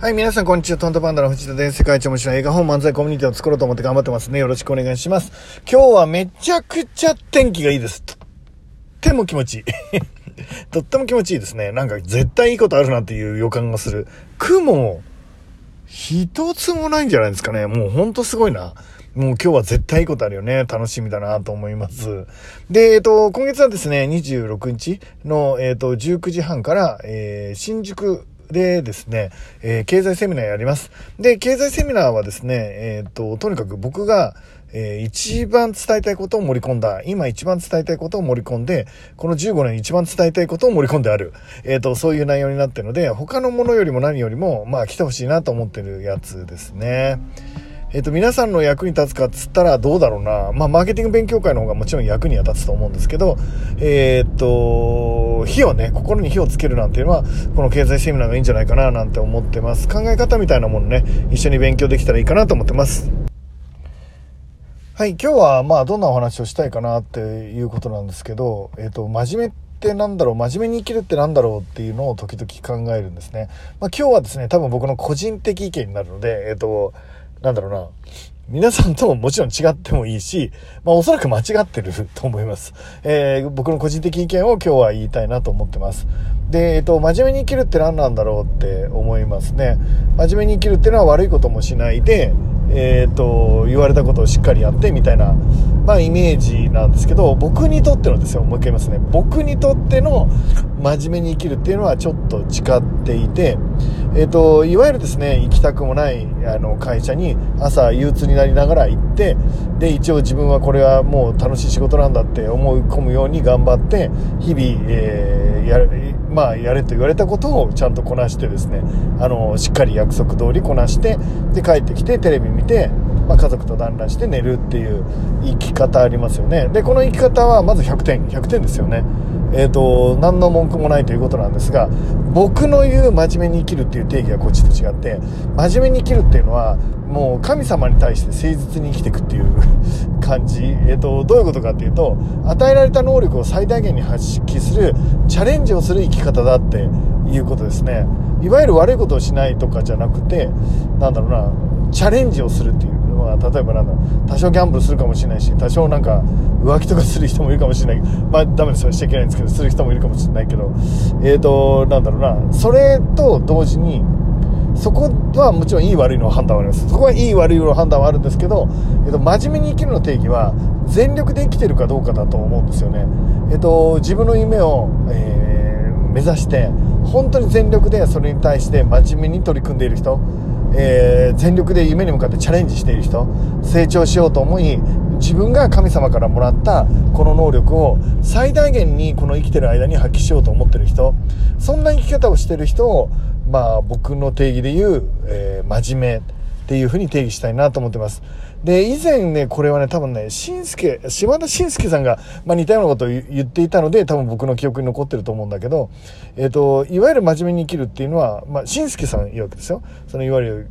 はい、皆さんこんにちは。トントパンダの藤田です世界一面白い映画本漫才コミュニティを作ろうと思って頑張ってますね。よろしくお願いします。今日はめちゃくちゃ天気がいいです。とっても気持ちいい。とっても気持ちいいですね。なんか絶対いいことあるなっていう予感がする。雲一つもないんじゃないですかね。もうほんとすごいな。もう今日は絶対いいことあるよね。楽しみだなと思います。で、えっと、今月はですね、26日の、えっと、19時半から、えー、新宿でですね、えー、経済セミナーやります。で、経済セミナーはですね、えー、っと、とにかく僕が、えー、一番伝えたいことを盛り込んだ、今一番伝えたいことを盛り込んで、この15年一番伝えたいことを盛り込んである。えっ、と、そういう内容になってるので、他のものよりも何よりも、まあ来てほしいなと思ってるやつですね。えっ、と、皆さんの役に立つかっつったらどうだろうな。まあ、マーケティング勉強会の方がもちろん役には立つと思うんですけど、えっ、と、火をね、心に火をつけるなんていうのは、この経済セミナーがいいんじゃないかななんて思ってます。考え方みたいなものね、一緒に勉強できたらいいかなと思ってます。はい、今日はまあ、どんなお話をしたいかなっていうことなんですけど、えっ、と、真面目ってなんだろう真面目に生きるってなんだろうっていうのを時々考えるんですね。まあ、今日はですね、多分僕の個人的意見になるので、えっ、と、なんだろうな、皆さんとももちろん違ってもいいし、まあおそらく間違ってると思います。えー、僕の個人的意見を今日は言いたいなと思ってます。で、えっ、と、真面目に生きるって何なんだろうって思いますね。真面目に生きるっていうのは悪いこともしないで、えっ、と、言われたことをしっかりやってみたいな、まあイメージなんですけど、僕にとってのですよ、もう一回言いますね。僕にとっての真面目に生きるっていうのはちょっと違っていて、えっ、と、いわゆるですね、行きたくもないあの会社に朝憂鬱になりながら行ってで一応自分はこれはもう楽しい仕事なんだって思い込むように頑張って日々、えー、やるまあ、やれと言われたことをちゃんとこなしてですねあのしっかり約束通りこなしてで帰ってきてテレビ見て、まあ、家族と団らんして寝るっていう生き方ありますよね。でこの生き方はまず100点100点ですよね。えっ、ー、と何の文句もないということなんですが僕の言う真面目に生きるっていう定義はこっちと違って真面目に生きるっていうのはもう神様に対して誠実に生きていくっていう感じ、えっ、ー、と、どういうことかっていうと、与えられた能力を最大限に発揮する、チャレンジをする生き方だっていうことですね。いわゆる悪いことをしないとかじゃなくて、なんだろうな、チャレンジをするっていうのは、例えばなんだ多少ギャンブルするかもしれないし、多少なんか浮気とかする人もいるかもしれない。まあダメですよ。しちゃいけないんですけど、する人もいるかもしれないけど、えっ、ー、と、なんだろうな、それと同時に、そこはもちろんいい悪いの判断はありますそこはいい悪いの判断はあるんですけど、えっと、真面目に生きるの定義は全力で生きてるかどうかだと思うんですよね、えっと、自分の夢を、えー、目指して本当に全力でそれに対して真面目に取り組んでいる人えー、全力で夢に向かってチャレンジしている人成長しようと思い自分が神様からもらったこの能力を最大限にこの生きてる間に発揮しようと思ってる人そんな生き方をしてる人をまあ僕の定義で言う、えー、真面目。っていうふうに定義したいなと思ってます。で、以前ね、これはね、多分ね、しんすけ、島田紳介さんが、まあ、似たようなことを言っていたので、多分僕の記憶に残ってると思うんだけど、えっ、ー、と、いわゆる真面目に生きるっていうのは、まあ、紳介さん言うわけですよ。そのいわゆる、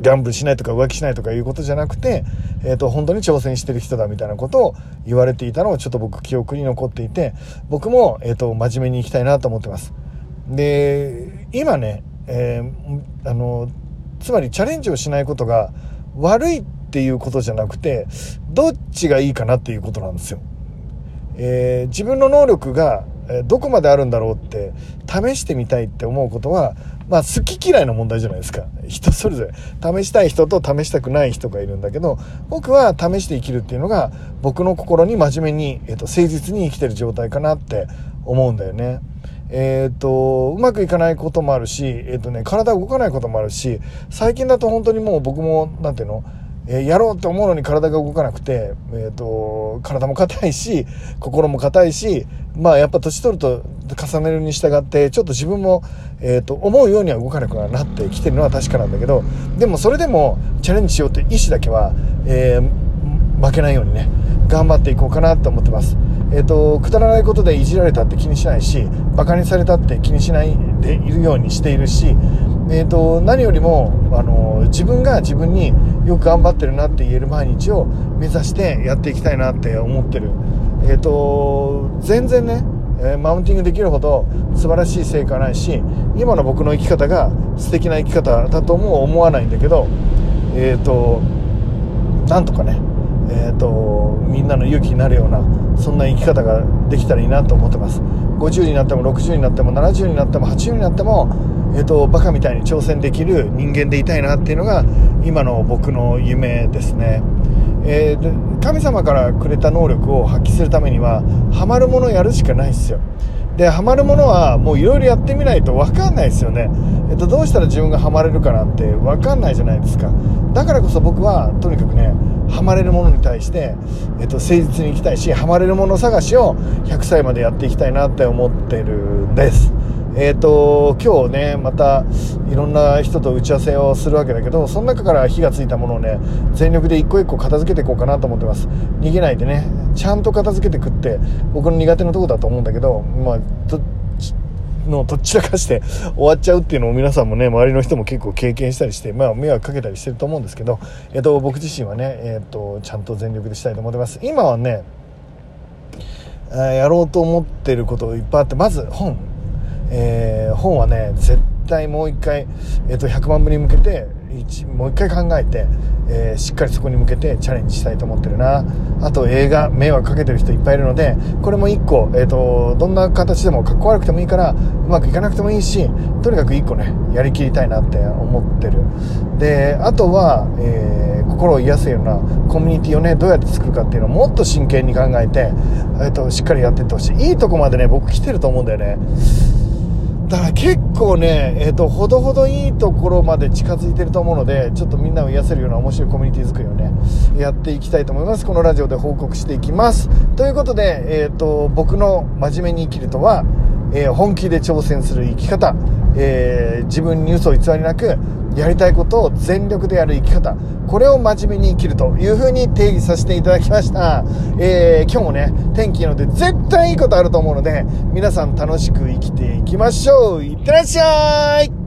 ギャンブルしないとか浮気しないとかいうことじゃなくて、えっ、ー、と、本当に挑戦してる人だみたいなことを言われていたのをちょっと僕記憶に残っていて、僕も、えっ、ー、と、真面目に生きたいなと思ってます。で、今ね、えー、あの、つまりチャレンジをしないことが悪いっていうことじゃなくて、どっちがいいかなっていうことなんですよ。えー、自分の能力がどこまであるんだろうって試してみたいって思うことは、まあ好き嫌いの問題じゃないですか。人それぞれ。試したい人と試したくない人がいるんだけど、僕は試して生きるっていうのが僕の心に真面目に、えっ、と、誠実に生きてる状態かなって思うんだよね。えっ、と、うまくいかないこともあるし、えっ、とね、体動かないこともあるし、最近だと本当にもう僕も、なんていうの、えー、やろうって思うのに体が動かなくて、えっ、と、体も硬いし、心も硬いし、まあやっぱ年取ると重ねるに従って、ちょっと自分も、えっ、と、思うようには動かなくなってきてるのは確かなんだけど、でもそれでもチャレンジしようという意志だけは、え負けないようにね、頑張っていこうかなと思ってます。え、ー、と、くだらないことでいじられたって気にしないし、馬鹿にされたって気にしないでいるようにしているし、え、ー、と、何よりも、あの、自分が自分によく頑張ってるなって言える毎日を目指してやっていきたいなって思ってる。え、ー、と、全然ね、え、マウンティングできるほど素晴らしい成果ないし今の僕の生き方が素敵な生き方だとも思わないんだけどえっ、ー、となんとかねえーと、みんなの勇気になるようなそんな生き方ができたらいいなと思ってます。50になっても60になっても70になっても80になっても、えーと、バカみたいに挑戦できる人間でいたいなっていうのが今の僕の夢ですね、えー、神様からくれた能力を発揮するためにはハマるものやるしかないですよ。でハマるものはもういろいろやってみないと分かんないですよね、えっと、どうしたら自分がハマれるかなって分かんないじゃないですか。だからこそ僕はとにかくねハマれるものに対して、えっと、誠実にいきたいしハマれるもの探しを100歳までやっていきたいなって思ってるんです。えーと、今日ねまたいろんな人と打ち合わせをするわけだけどその中から火がついたものをね全力で一個一個片付けていこうかなと思ってます。逃げないでねちゃんと片付けてくって僕の苦手なとこだと思うんだけどまあのどっちらかして終わっちゃうっていうのを皆さんもね周りの人も結構経験したりしてまあ迷惑かけたりしてると思うんですけど、えっと、僕自身はね、えっとちゃんと全力でしたいと思ってます。今はねやろうと思ってることいっぱいあってまず本。えー、本はね絶対もう一回、えっ、と100万部に向けてもう一回考えて、えー、しっかりそこに向けてチャレンジしたいと思ってるな。あと映画迷惑かけてる人いっぱいいるのでこれも1個、えーと、どんな形でもかっこ悪くてもいいからうまくいかなくてもいいしとにかく1個ねやりきりたいなって思ってる。であとは、えー、心を癒すようなコミュニティをねどうやって作るかっていうのをもっと真剣に考えて、えーとしっかりやっていってほしい。いいとこまでね僕来てると思うんだよね。だから結構ね、えっ、ー、と、ほどほどいいところまで近づいてると思うので、ちょっとみんなを癒せるような面白いコミュニティ作りをね、やっていきたいと思います。このラジオで報告していきます。ということで、えっ、ー、と、僕の真面目に生きるとは、えー、本気で挑戦する生き方、え自分に嘘を偽りなく、やりたいことを全力でやる生き方これを真面目に生きるというふうに定義させていただきました、えー、今日もね天気いいので絶対いいことあると思うので皆さん楽しく生きていきましょう。いってらっしゃい!